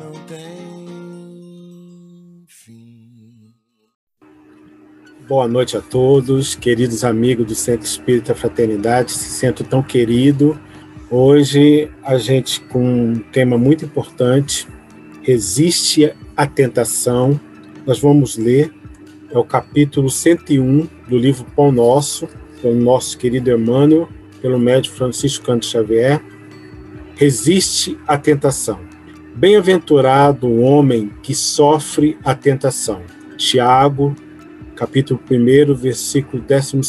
não tem fim. Boa noite a todos, queridos amigos do Centro Espírita Fraternidade, esse centro tão querido. Hoje a gente com um tema muito importante, resiste à tentação. Nós vamos ler é o capítulo 101 do livro Pão Nosso, pelo nosso querido Emmanuel, pelo médico Francisco Canto Xavier. Resiste à tentação. Bem-aventurado o homem que sofre a tentação. Tiago, capítulo 1, versículo 12.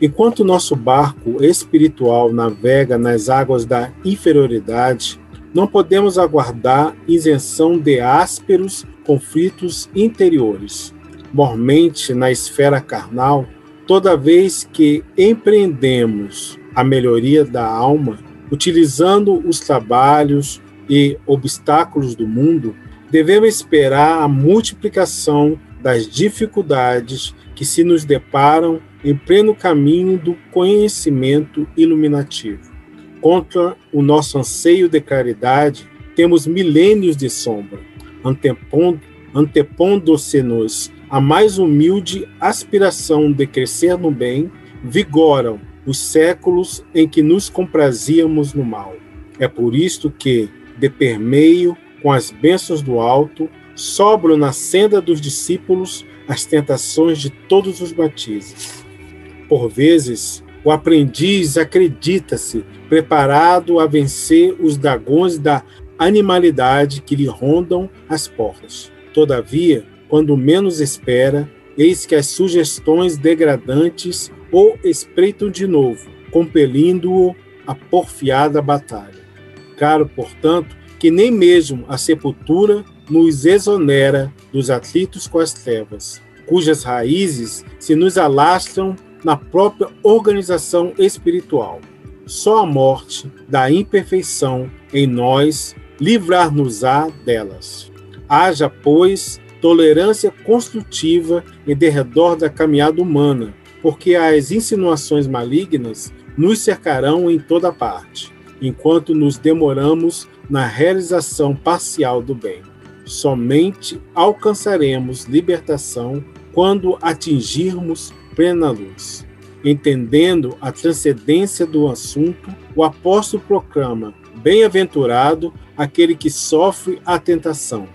Enquanto nosso barco espiritual navega nas águas da inferioridade, não podemos aguardar isenção de ásperos conflitos interiores. Mormente na esfera carnal, toda vez que empreendemos a melhoria da alma, utilizando os trabalhos e obstáculos do mundo, devemos esperar a multiplicação das dificuldades que se nos deparam em pleno caminho do conhecimento iluminativo. Contra o nosso anseio de caridade, temos milênios de sombra, antepondo-se-nos a mais humilde aspiração de crescer no bem, vigoram os séculos em que nos comprazíamos no mal. É por isto que, de permeio com as bênçãos do alto, sobram na senda dos discípulos as tentações de todos os batizes. Por vezes, o aprendiz acredita-se preparado a vencer os dragões da animalidade que lhe rondam as portas. Todavia, quando menos espera, eis que as sugestões degradantes o espreitam de novo, compelindo-o a porfiada batalha. Caro, portanto, que nem mesmo a sepultura nos exonera dos atritos com as trevas, cujas raízes se nos alastram na própria organização espiritual. Só a morte da imperfeição em nós livrar-nos-á delas. Haja, pois, tolerância construtiva em derredor da caminhada humana, porque as insinuações malignas nos cercarão em toda parte, enquanto nos demoramos na realização parcial do bem. Somente alcançaremos libertação quando atingirmos plena luz. Entendendo a transcendência do assunto, o apóstolo proclama: Bem-aventurado aquele que sofre a tentação.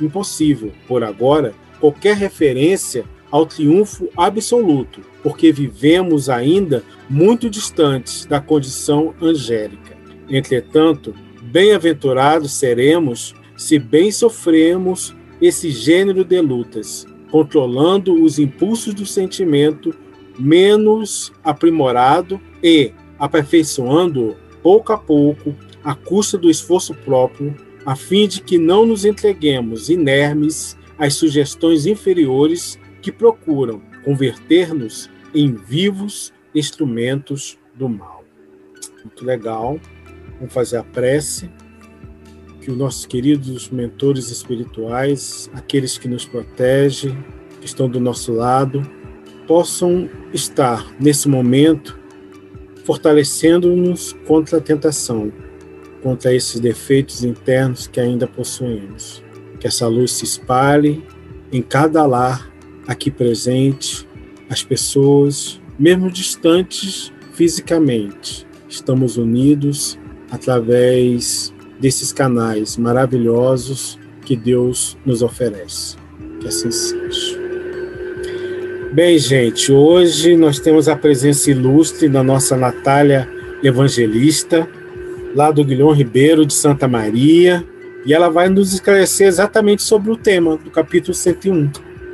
Impossível, por agora, qualquer referência ao triunfo absoluto, porque vivemos ainda muito distantes da condição angélica. Entretanto, bem-aventurados seremos se bem sofremos esse gênero de lutas, controlando os impulsos do sentimento menos aprimorado e aperfeiçoando pouco a pouco à custa do esforço próprio, a fim de que não nos entreguemos inermes às sugestões inferiores que procuram converter-nos em vivos instrumentos do mal. Muito legal. Vamos fazer a prece. Que os nossos queridos mentores espirituais, aqueles que nos protegem, que estão do nosso lado, possam estar nesse momento fortalecendo-nos contra a tentação, contra esses defeitos internos que ainda possuímos. Que essa luz se espalhe em cada lar aqui presente, as pessoas, mesmo distantes fisicamente, estamos unidos através desses canais maravilhosos que Deus nos oferece. Que assim seja. Bem, gente, hoje nós temos a presença ilustre da nossa Natália Evangelista, lá do Guilhom Ribeiro de Santa Maria, e ela vai nos esclarecer exatamente sobre o tema do capítulo 101.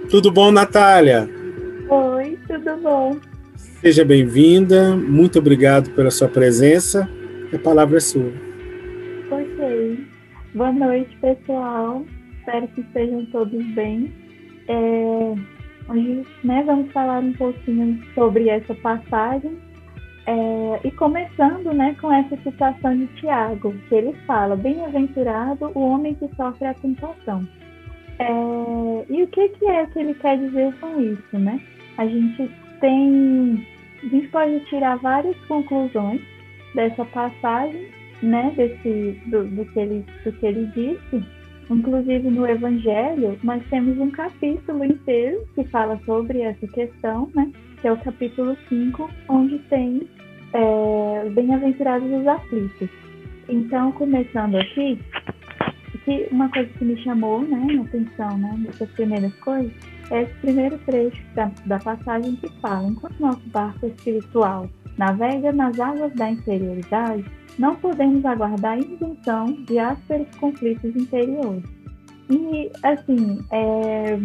Tudo bom, Natália? Oi, tudo bom. Seja bem-vinda, muito obrigado pela sua presença. A palavra é sua. Ok. Boa noite, pessoal. Espero que estejam todos bem. É, hoje né, vamos falar um pouquinho sobre essa passagem é, e começando né, com essa citação de Tiago, que ele fala: Bem-aventurado o homem que sofre a tentação. É, e o que, que é que ele quer dizer com isso? Né? A gente tem. A gente pode tirar várias conclusões dessa passagem né, desse, do, do, que ele, do que ele disse. Inclusive no Evangelho, nós temos um capítulo inteiro que fala sobre essa questão, né, que é o capítulo 5, onde tem é, Bem-aventurados os aflitos. Então, começando aqui, que uma coisa que me chamou né, a atenção né, dessas primeiras coisas é esse primeiro trecho da, da passagem que fala: enquanto nosso barco espiritual navega nas águas da interioridade, não podemos aguardar a invenção de ásperos conflitos interiores. E, assim, é,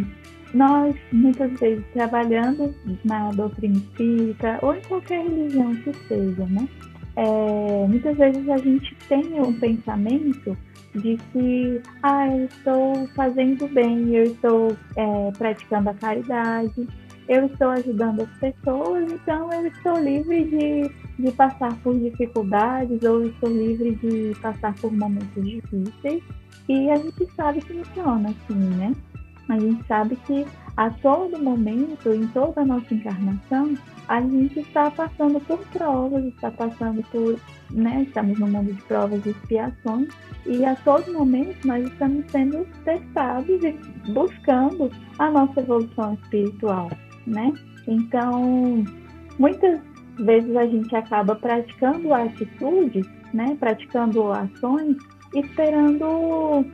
nós, muitas vezes, trabalhando na doutrina espírita ou em qualquer religião que seja, né? É, muitas vezes a gente tem um pensamento de que ah, eu estou fazendo bem, eu estou é, praticando a caridade, eu estou ajudando as pessoas, então eu estou livre de, de passar por dificuldades ou estou livre de passar por momentos difíceis. E a gente sabe que funciona assim, né? A gente sabe que a todo momento, em toda a nossa encarnação, a gente está passando por provas, está passando por, né, estamos no mundo de provas e expiações, e a todo momento nós estamos sendo testados e buscando a nossa evolução espiritual, né? Então, muitas vezes a gente acaba praticando atitudes, né, praticando ações, esperando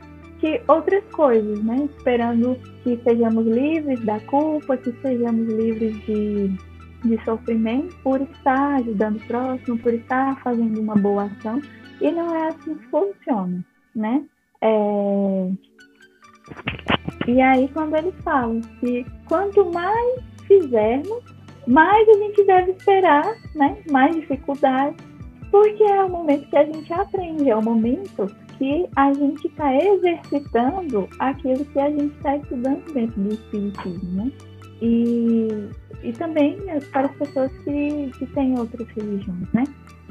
que outras coisas, né? Esperando que sejamos livres da culpa, que sejamos livres de, de sofrimento por estar ajudando o próximo, por estar fazendo uma boa ação. E não é assim que funciona, né? É... E aí, quando ele fala que quanto mais fizermos, mais a gente deve esperar, né? Mais dificuldades, porque é o momento que a gente aprende, é o momento que a gente está exercitando aquilo que a gente está estudando dentro do Espiritismo, né? E, e também para as pessoas que, que têm outras religiões, né?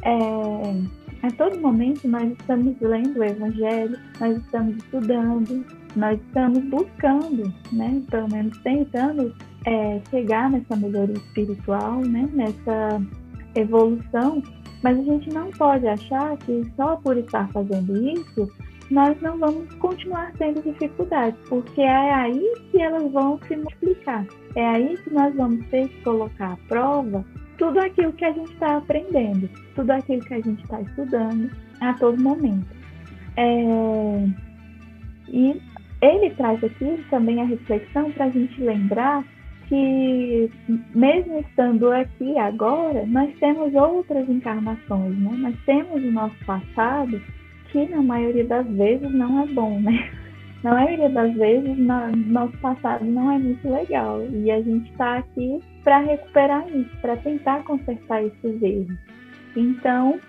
É, a todo momento nós estamos lendo o Evangelho, nós estamos estudando, nós estamos buscando, né? Pelo menos tentando é, chegar nessa melhoria espiritual, né? Nessa evolução mas a gente não pode achar que só por estar fazendo isso, nós não vamos continuar tendo dificuldades, porque é aí que elas vão se multiplicar. É aí que nós vamos ter que colocar à prova tudo aquilo que a gente está aprendendo, tudo aquilo que a gente está estudando a todo momento. É... E ele traz aqui também a reflexão para a gente lembrar que, mesmo estando aqui agora, nós temos outras encarnações, né? Nós temos o nosso passado, que na maioria das vezes não é bom, né? Na maioria das vezes, no, nosso passado não é muito legal. E a gente está aqui para recuperar isso, para tentar consertar esses erros. Então,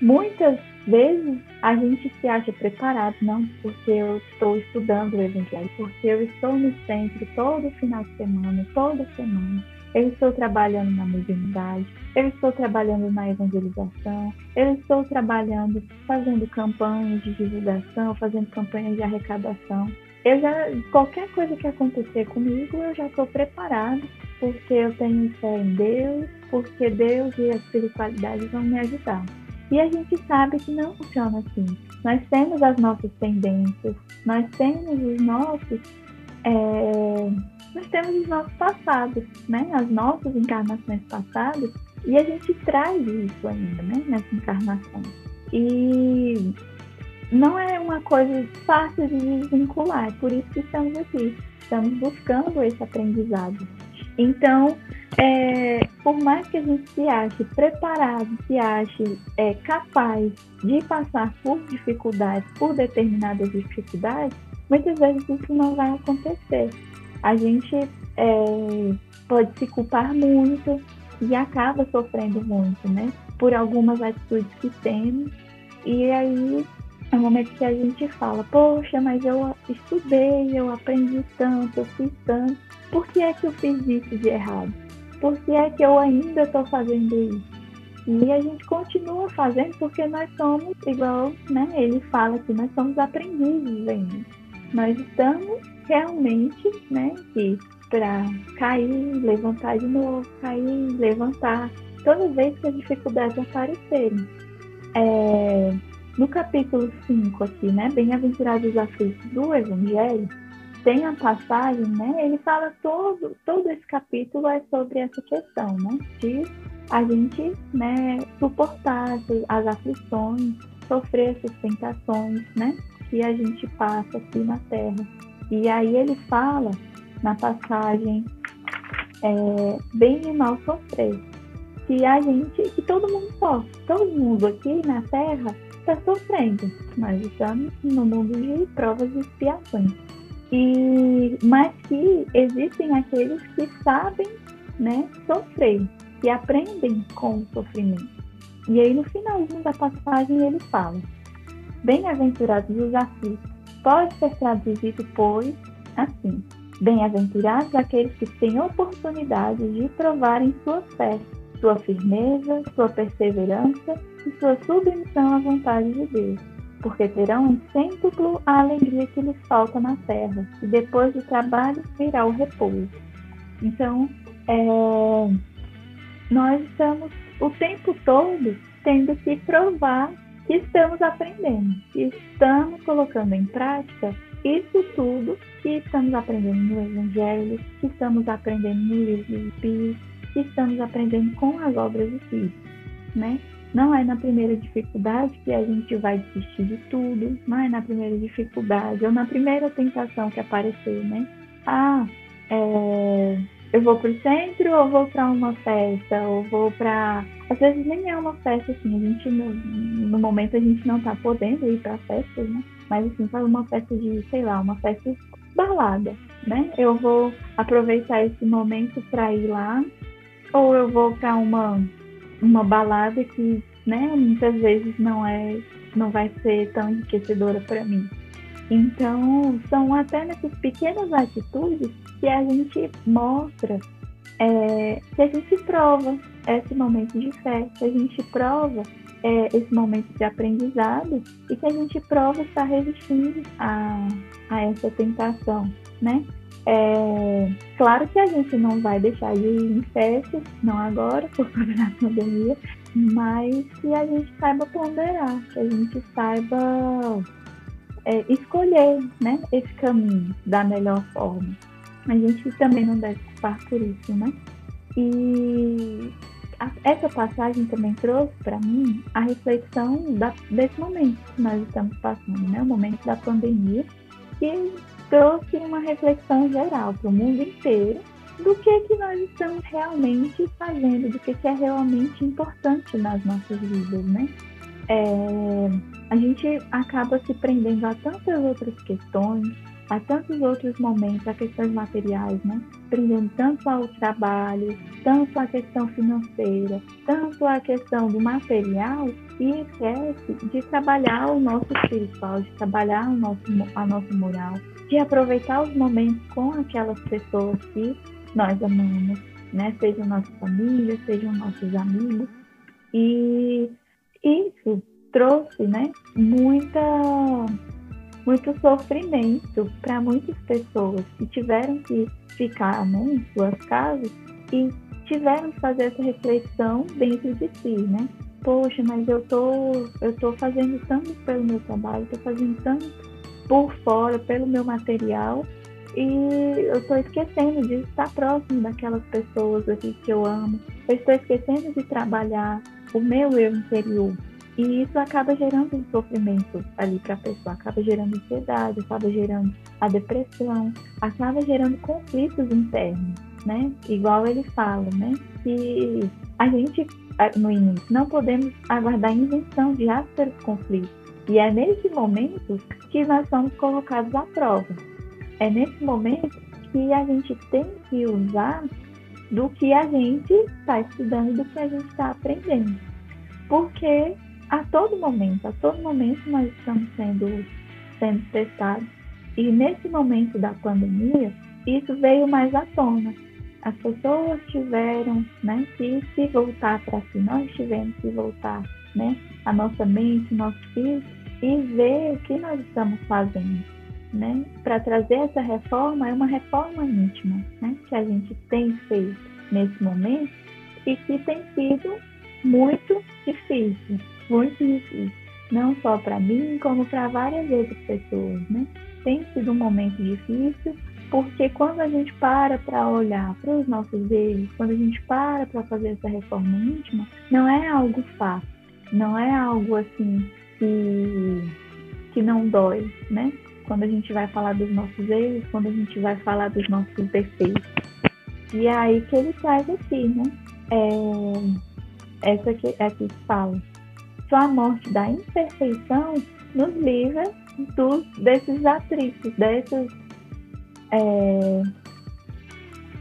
muitas vezes a gente se acha preparado, não porque eu estou estudando o Evangelho, porque eu estou no centro todo final de semana, toda semana. Eu estou trabalhando na mediunidade, eu estou trabalhando na evangelização, eu estou trabalhando fazendo campanhas de divulgação, fazendo campanhas de arrecadação. Eu já, qualquer coisa que acontecer comigo, eu já estou preparado, porque eu tenho fé em Deus, porque Deus e a espiritualidade vão me ajudar. E a gente sabe que não funciona assim. Nós temos as nossas tendências, nós temos os nossos. É, nós temos os nossos passados, né? As nossas encarnações passadas, e a gente traz isso ainda, né? Nessa encarnação. E não é uma coisa fácil de desvincular, é por isso que estamos aqui. Estamos buscando esse aprendizado. Então, é, por mais que a gente se ache preparado, se ache é, capaz de passar por dificuldades, por determinadas dificuldades, muitas vezes isso não vai acontecer. A gente é, pode se culpar muito e acaba sofrendo muito, né? Por algumas atitudes que temos. E aí é o momento que a gente fala, poxa, mas eu estudei, eu aprendi tanto, eu fiz tanto, por que é que eu fiz isso de errado? Por que é que eu ainda estou fazendo isso? E a gente continua fazendo porque nós somos, igual né, ele fala que nós somos aprendizes ainda. Nós estamos realmente né, aqui para cair, levantar de novo, cair, levantar, toda vez que as dificuldades aparecerem. É, no capítulo 5 aqui, né, Bem-aventurados os aflitos do Evangelho, tem a passagem, né, ele fala todo, todo esse capítulo é sobre essa questão, né, de a gente, né, suportar as aflições, sofrer essas tentações, né, que a gente passa aqui na Terra. E aí ele fala na passagem é, bem e mal sofrer, que a gente, que todo mundo sofre, todo mundo aqui na Terra está sofrendo. Nós estamos no mundo de provas e expiações. E, mas que existem aqueles que sabem né, sofrer, que aprendem com o sofrimento. E aí no finalzinho da passagem ele fala: Bem-aventurados os aflitos. Pode ser traduzido, pois, assim: Bem-aventurados aqueles que têm oportunidade de provarem sua fé, sua firmeza, sua perseverança e sua submissão à vontade de Deus, porque terão em cêntuplo a alegria que lhes falta na terra, e depois do trabalho virá o repouso. Então, é, nós estamos o tempo todo tendo que provar que estamos aprendendo, que estamos colocando em prática isso tudo que estamos aprendendo no Evangelho, que estamos aprendendo no livro de Espírito, que estamos aprendendo com as obras de Cristo, né? Não é na primeira dificuldade que a gente vai desistir de tudo, não é na primeira dificuldade ou na primeira tentação que aparecer, né? Ah, é, eu vou para o centro ou vou para uma festa ou vou para às vezes nem é uma festa assim a gente no, no momento a gente não está podendo ir para festas né mas assim para uma festa de sei lá uma festa balada né eu vou aproveitar esse momento para ir lá ou eu vou para uma uma balada que né muitas vezes não é não vai ser tão enriquecedora para mim então são até nessas pequenas atitudes que a gente mostra, é, que a gente prova esse momento de fé, que a gente prova é, esse momento de aprendizado e que a gente prova estar resistindo a, a essa tentação, né? É, claro que a gente não vai deixar de ir em festas, não agora, por causa da pandemia, mas que a gente saiba ponderar, que a gente saiba é, escolher né, esse caminho da melhor forma a gente também não deve culpar por isso, né? E a, essa passagem também trouxe para mim a reflexão da, desse momento que nós estamos passando, né? O momento da pandemia, que trouxe uma reflexão geral para o mundo inteiro do que que nós estamos realmente fazendo, do que que é realmente importante nas nossas vidas, né? É, a gente acaba se prendendo a tantas outras questões, Há tantos outros momentos, a questões materiais, né? Prendendo tanto ao trabalho, tanto à questão financeira, tanto à questão do material, e esquece de trabalhar o nosso espiritual, de trabalhar o nosso, a nossa moral, de aproveitar os momentos com aquelas pessoas que nós amamos, né? Sejam nossa família, sejam nossos amigos. E isso trouxe, né? Muita muito sofrimento para muitas pessoas que tiveram que ficar né, em suas casas e tiveram que fazer essa reflexão dentro de si, né? Poxa, mas eu tô, eu tô fazendo tanto pelo meu trabalho, tô fazendo tanto por fora, pelo meu material, e eu estou esquecendo de estar próximo daquelas pessoas aqui que eu amo. Eu estou esquecendo de trabalhar o meu eu interior. E isso acaba gerando um sofrimento ali para a pessoa, acaba gerando ansiedade, acaba gerando a depressão, acaba gerando conflitos internos, né? Igual ele fala, né? Que a gente, no início, não podemos aguardar a invenção de ásperos conflitos. E é nesse momento que nós somos colocados à prova. É nesse momento que a gente tem que usar do que a gente está estudando, do que a gente está aprendendo. Porque a todo momento, a todo momento nós estamos sendo, sendo testados. E nesse momento da pandemia, isso veio mais à tona. As pessoas tiveram né, que se voltar para si, nós tivemos que voltar né, a nossa mente, nosso espírito e ver o que nós estamos fazendo. Né? Para trazer essa reforma, é uma reforma íntima né, que a gente tem feito nesse momento e que tem sido muito difícil muito difícil. não só para mim, como para várias outras pessoas, né? Tem sido um momento difícil, porque quando a gente para para olhar para os nossos erros, quando a gente para para fazer essa reforma íntima, não é algo fácil, não é algo assim que, que não dói, né? Quando a gente vai falar dos nossos erros, quando a gente vai falar dos nossos defeitos. E é aí que ele traz aqui, né? É, essa que, aqui fala. A morte da imperfeição nos livra dos, desses atritos, dessas. É,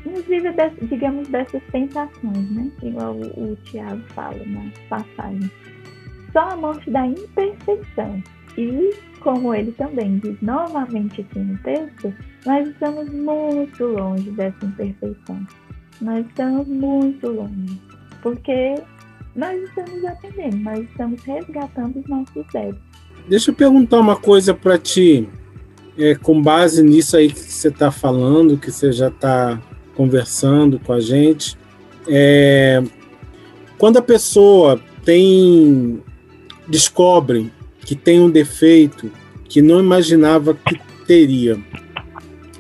nos livra, digamos, dessas tentações, né? Igual o, o Tiago fala na passagem. Só a morte da imperfeição. E, como ele também diz novamente aqui no texto, nós estamos muito longe dessa imperfeição. Nós estamos muito longe. Porque nós estamos atendendo, nós estamos resgatando os nossos débitos. Deixa eu perguntar uma coisa para ti, é, com base nisso aí que você está falando, que você já está conversando com a gente. É, quando a pessoa tem descobre que tem um defeito que não imaginava que teria,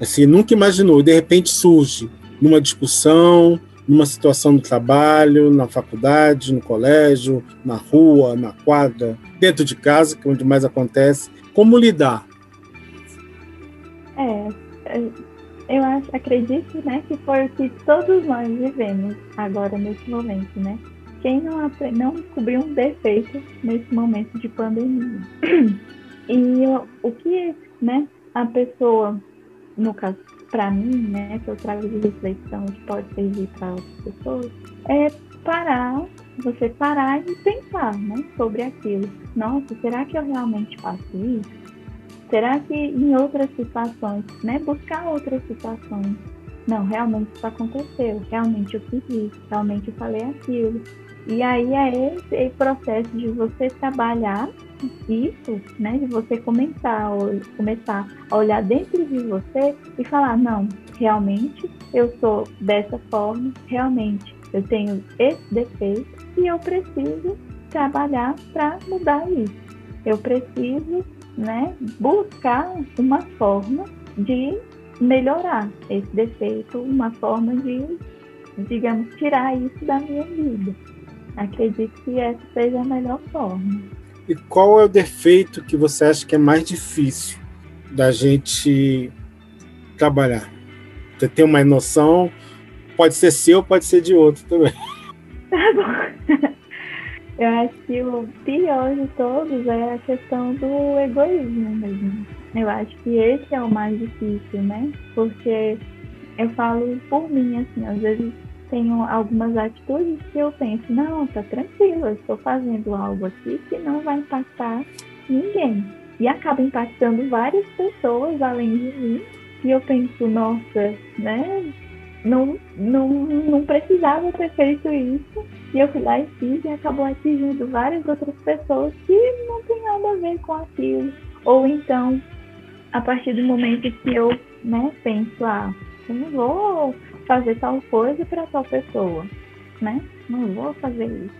assim nunca imaginou, de repente surge numa discussão, numa situação do trabalho, na faculdade, no colégio, na rua, na quadra, dentro de casa, que é onde mais acontece. Como lidar? É, é, eu acho, acredito, né, que foi o que todos nós vivemos agora nesse momento, né? Quem não, não descobriu um defeito nesse momento de pandemia? E o que, né, a pessoa, no caso, para mim, né, que eu trago de reflexão que pode servir para outras pessoas, é parar, você parar e pensar, né, sobre aquilo. Nossa, será que eu realmente faço isso? Será que em outras situações, né, buscar outras situações? Não, realmente isso aconteceu, realmente eu fiz isso, realmente eu falei aquilo. E aí é esse processo de você trabalhar isso, né, de você começar, começar a olhar dentro de você e falar, não, realmente eu sou dessa forma, realmente eu tenho esse defeito e eu preciso trabalhar para mudar isso. Eu preciso, né, buscar uma forma de melhorar esse defeito, uma forma de, digamos, tirar isso da minha vida. Acredito que essa seja a melhor forma. E qual é o defeito que você acha que é mais difícil da gente trabalhar? Você tem uma noção? Pode ser seu, pode ser de outro também. Tá bom. Eu acho que o pior de todos é a questão do egoísmo mesmo. Eu acho que esse é o mais difícil, né? Porque eu falo por mim, assim, às vezes tenho algumas atitudes que eu penso, não, tá tranquilo, eu estou fazendo algo aqui que não vai impactar ninguém. E acaba impactando várias pessoas além de mim. E eu penso, nossa, né? Não, não, não precisava ter feito isso. E eu fui lá e fiz e acabou atingindo várias outras pessoas que não tem nada a ver com aquilo. Ou então, a partir do momento que eu né, penso, ah, não vou fazer tal coisa para tal pessoa, né? Não vou fazer isso.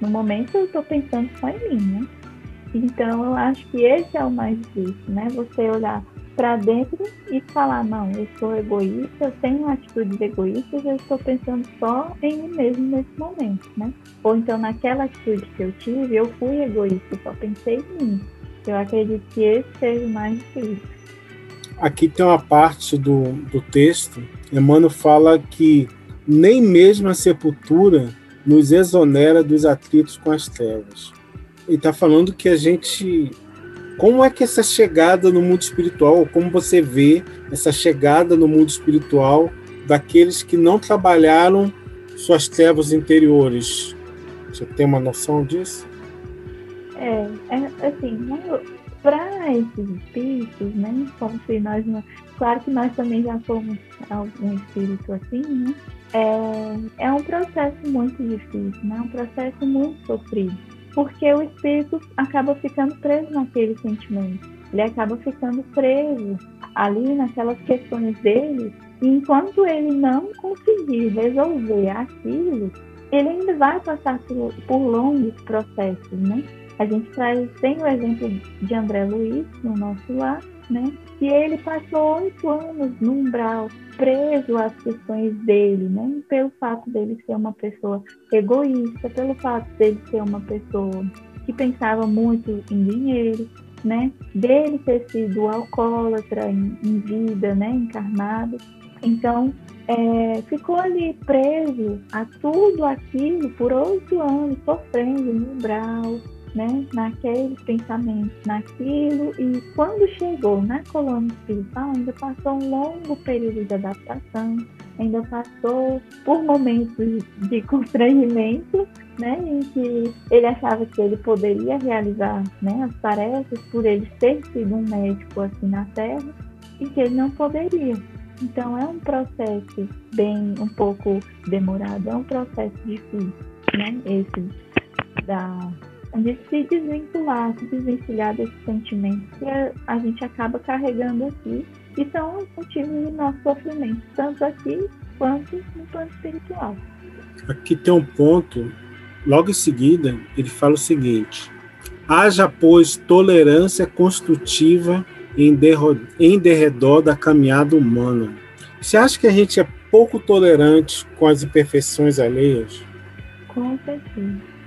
No momento eu estou pensando só em mim, né? Então eu acho que esse é o mais difícil, né? Você olhar para dentro e falar, não, eu sou egoísta, eu tenho atitudes egoístas, eu estou pensando só em mim mesmo nesse momento, né? Ou então naquela atitude que eu tive, eu fui egoísta, só pensei em mim. Eu acredito que esse seja o mais difícil. Aqui tem uma parte do, do texto, Emmanuel fala que nem mesmo a sepultura nos exonera dos atritos com as trevas. Ele está falando que a gente. Como é que essa chegada no mundo espiritual, como você vê essa chegada no mundo espiritual daqueles que não trabalharam suas trevas interiores? Você tem uma noção disso? É, é assim, para esses espíritos, né? Como se nós. Claro que nós também já somos algum espírito assim, né? É, é um processo muito difícil, né? Um processo muito sofrido. Porque o espírito acaba ficando preso naquele sentimento. Ele acaba ficando preso ali naquelas questões dele. E enquanto ele não conseguir resolver aquilo, ele ainda vai passar por, por longos processos, né? A gente traz, tem o exemplo de André Luiz no nosso lar, né? Que ele passou oito anos no umbral, preso às questões dele, né? Pelo fato dele ser uma pessoa egoísta, pelo fato dele ser uma pessoa que pensava muito em dinheiro, né? Dele ter sido alcoólatra em, em vida, né? Encarnado. Então, é, ficou ali preso a tudo aquilo por oito anos, sofrendo no umbral, né, naqueles pensamentos, naquilo, e quando chegou na colônia espiritual, ainda passou um longo período de adaptação, ainda passou por momentos de constrangimento, né, em que ele achava que ele poderia realizar né, as tarefas por ele ter sido um médico aqui na Terra, e que ele não poderia. Então é um processo bem um pouco demorado, é um processo difícil, né? Esse da de se desvincular, se desvencilhar desses sentimentos que a, a gente acaba carregando aqui e são os motivos do nosso sofrimento, tanto aqui quanto no plano espiritual. Aqui tem um ponto, logo em seguida, ele fala o seguinte: haja, pois, tolerância construtiva em, em derredor da caminhada humana. Você acha que a gente é pouco tolerante com as imperfeições alheias? Com certeza.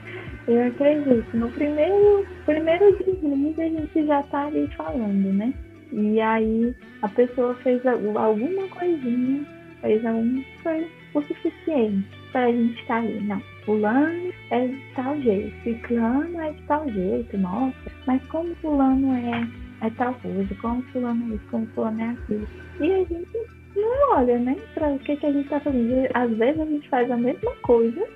Eu acredito. No primeiro, primeiro deslize a gente já está ali falando, né? E aí a pessoa fez alguma coisinha, fez alguma coisa o suficiente para a gente estar tá ali. Não, fulano é de tal jeito, ciclano é de tal jeito, nossa, mas como fulano é é tal coisa, como fulano é isso, como fulano é aquilo. E a gente não olha, né, para o que, que a gente está fazendo. Às vezes a gente faz a mesma coisa,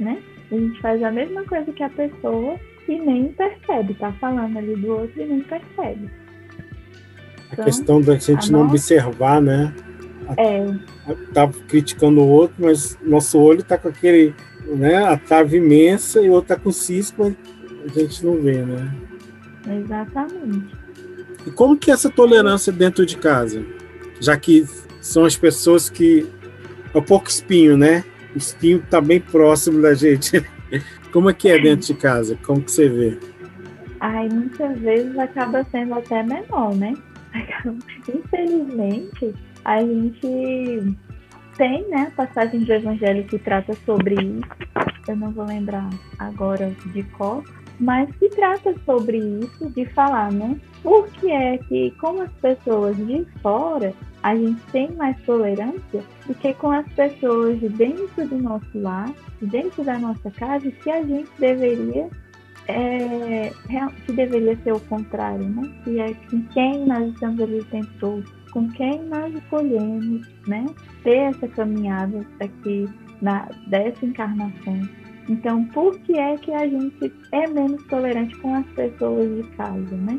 né? A gente faz a mesma coisa que a pessoa e nem percebe, tá falando ali do outro e nem percebe. Então, a questão da gente não nossa... observar, né? É. Tá criticando o outro, mas nosso olho tá com aquele, né, a trave imensa e o outro tá com cisco, a gente não vê, né? Exatamente. E como que é essa tolerância dentro de casa? Já que são as pessoas que. É um pouco espinho, né? O espinho está bem próximo da gente. Como é que é dentro de casa? Como que você vê? Ai, muitas vezes acaba sendo até menor, né? Infelizmente, a gente tem, né, a passagem do Evangelho que trata sobre isso. Eu não vou lembrar agora de qual, mas que trata sobre isso, de falar, né? Por que é que com as pessoas de fora a gente tem mais tolerância do que com as pessoas de dentro do nosso lar, dentro da nossa casa, que a gente deveria é, que deveria ser o contrário, né? Que é com quem nós estamos ali o tempo todo, com quem nós escolhemos, né? Ter essa caminhada aqui na, dessa encarnação então, por que é que a gente é menos tolerante com as pessoas de casa, né?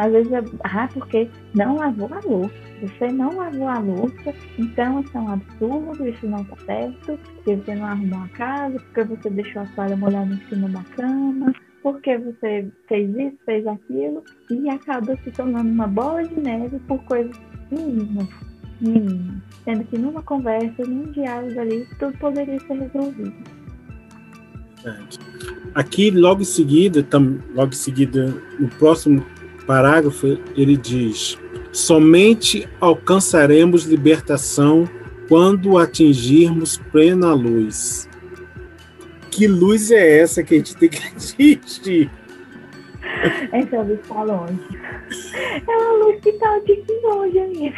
Às vezes, ah, porque não lavou a louça. Você não lavou a louça, então isso é um absurdo, isso não está certo, porque você não arrumou a casa, porque você deixou a toalha molhada em cima da cama, porque você fez isso, fez aquilo, e acaba se tornando uma bola de neve por coisas mínimas, mínimas. Sendo que numa conversa, num diálogo ali, tudo poderia ser resolvido. Aqui, logo em seguida, logo em seguida, no próximo parágrafo, ele diz: somente alcançaremos libertação quando atingirmos plena luz. Que luz é essa que a gente tem que atingir? Essa luz está longe. É uma luz que está de longe ainda.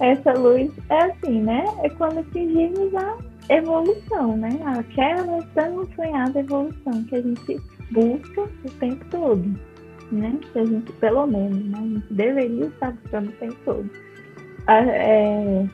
Essa luz é assim, né? É quando atingimos a evolução, né? Aquela tão sonhada evolução que a gente busca o tempo todo, né? Que a gente, pelo menos, né? a gente deveria estar buscando o tempo todo. É,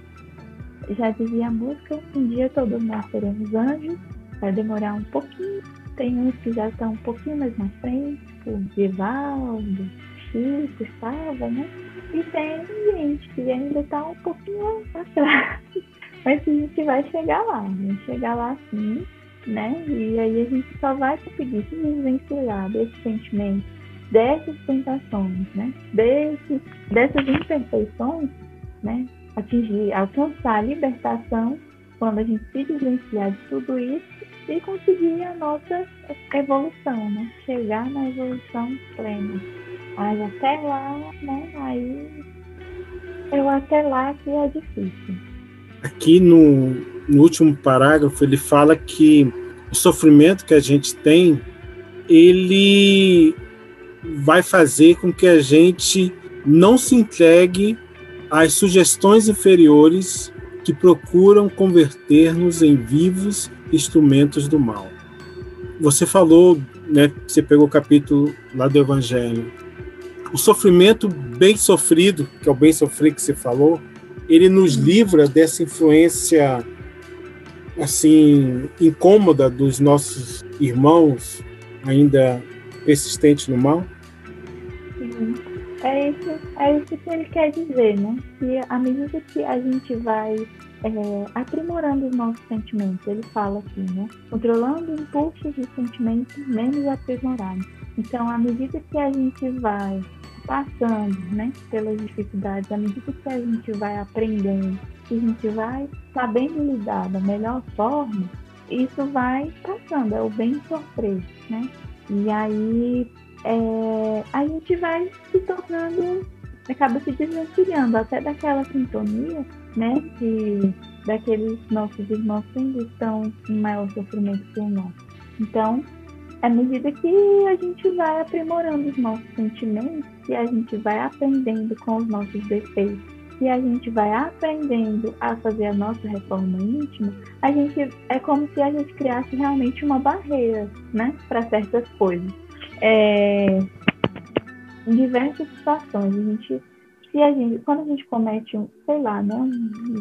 já dizia a música, um dia todos nós seremos anjos, vai demorar um pouquinho, tem uns que já estão um pouquinho mais na frente, o Divaldo, Chico estava, né? E tem gente que ainda está um pouquinho atrás. Mas a gente vai chegar lá, vai chegar lá sim, né? E aí a gente só vai conseguir se desvencilhar desse sentimento, dessas tentações, né? Desse, dessas imperfeições, né? Atingir, alcançar a libertação quando a gente se desvencilhar de tudo isso e conseguir a nossa evolução, né? Chegar na evolução plena. Mas até lá, né? Aí eu até lá que é difícil. Aqui no, no último parágrafo ele fala que o sofrimento que a gente tem, ele vai fazer com que a gente não se entregue às sugestões inferiores que procuram converter-nos em vivos instrumentos do mal. Você falou, né, você pegou o capítulo lá do Evangelho. O sofrimento bem sofrido, que é o bem sofrer que você falou, ele nos livra dessa influência assim incômoda dos nossos irmãos ainda persistentes no mal? Sim. É isso, é isso que ele quer dizer, né? Que à medida que a gente vai é, aprimorando os nossos sentimentos, ele fala assim, né? Controlando impulsos e sentimentos menos aprimorados. Então, à medida que a gente vai passando, né, pelas dificuldades, à medida que a gente vai aprendendo, que a gente vai sabendo lidar da melhor forma, isso vai passando, é o bem sofrer, né? E aí é, a gente vai se tornando, acaba se desvencilhando até daquela sintonia, né? De, daqueles nossos irmãos que ainda estão em maior sofrimento que o nosso. Então, à medida que a gente vai aprimorando os nossos sentimentos, e a gente vai aprendendo com os nossos defeitos, e a gente vai aprendendo a fazer a nossa reforma íntima, a gente é como se a gente criasse realmente uma barreira, né, para certas coisas é, em diversas situações. A gente, se a gente, quando a gente comete um, sei lá, né,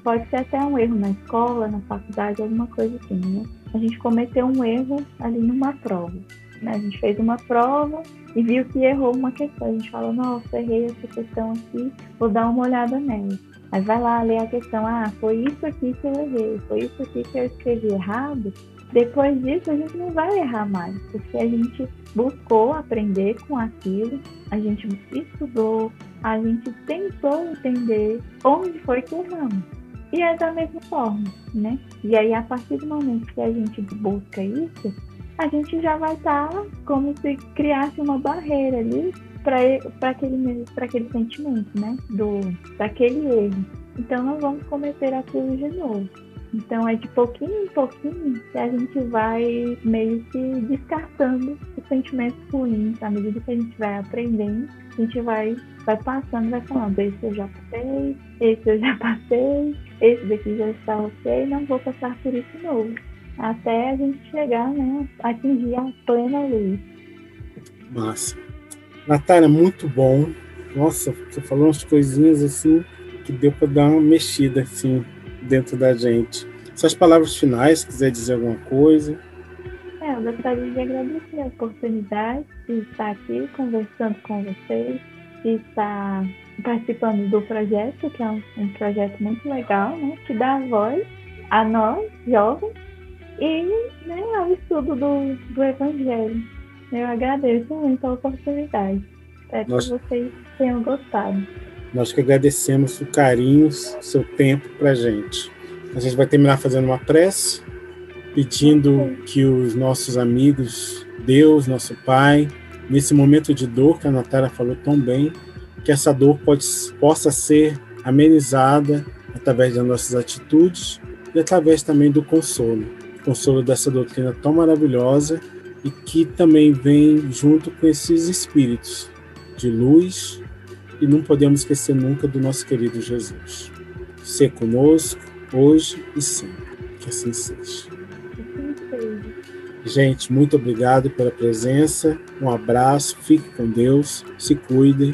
pode ser até um erro na escola, na faculdade, alguma coisa assim, né? A gente cometeu um erro ali numa prova. Né? A gente fez uma prova e viu que errou uma questão. A gente fala, nossa, errei essa questão aqui, vou dar uma olhada nela. Aí vai lá ler a questão, ah, foi isso aqui que eu errei, foi isso aqui que eu escrevi errado. Depois disso, a gente não vai errar mais, porque a gente buscou aprender com aquilo, a gente estudou, a gente tentou entender onde foi que erramos. E é da mesma forma, né? E aí, a partir do momento que a gente busca isso, a gente já vai estar tá como se criasse uma barreira ali para aquele, aquele sentimento, né? Do, daquele erro. Então, não vamos cometer aquilo de novo. Então é de pouquinho em pouquinho que a gente vai meio que descartando os sentimentos ruins. À medida que a gente vai aprendendo, a gente vai, vai passando, vai falando, esse eu já passei, esse eu já passei, esse daqui já está ok, não vou passar por isso novo. Até a gente chegar, né, atingir a plena luz. Massa. Natália, muito bom. Nossa, você falou umas coisinhas assim que deu para dar uma mexida assim dentro da gente. Suas palavras finais, se quiser dizer alguma coisa. É, eu gostaria de agradecer a oportunidade de estar aqui conversando com vocês, de estar participando do projeto, que é um, um projeto muito legal, né? Que dá voz a nós, jovens, e né, ao estudo do, do Evangelho. Eu agradeço muito a oportunidade. Espero Nós... que vocês tenham gostado. Nós que agradecemos o carinho, seu tempo para a gente. A gente vai terminar fazendo uma prece, pedindo que os nossos amigos, Deus, nosso Pai, nesse momento de dor que a Natália falou tão bem, que essa dor pode, possa ser amenizada através das nossas atitudes e através também do consolo. Consolo dessa doutrina tão maravilhosa e que também vem junto com esses espíritos de luz, e não podemos esquecer nunca do nosso querido Jesus. Ser conosco, hoje e sempre. Que assim seja. Gente, muito obrigado pela presença. Um abraço, fique com Deus, se cuidem.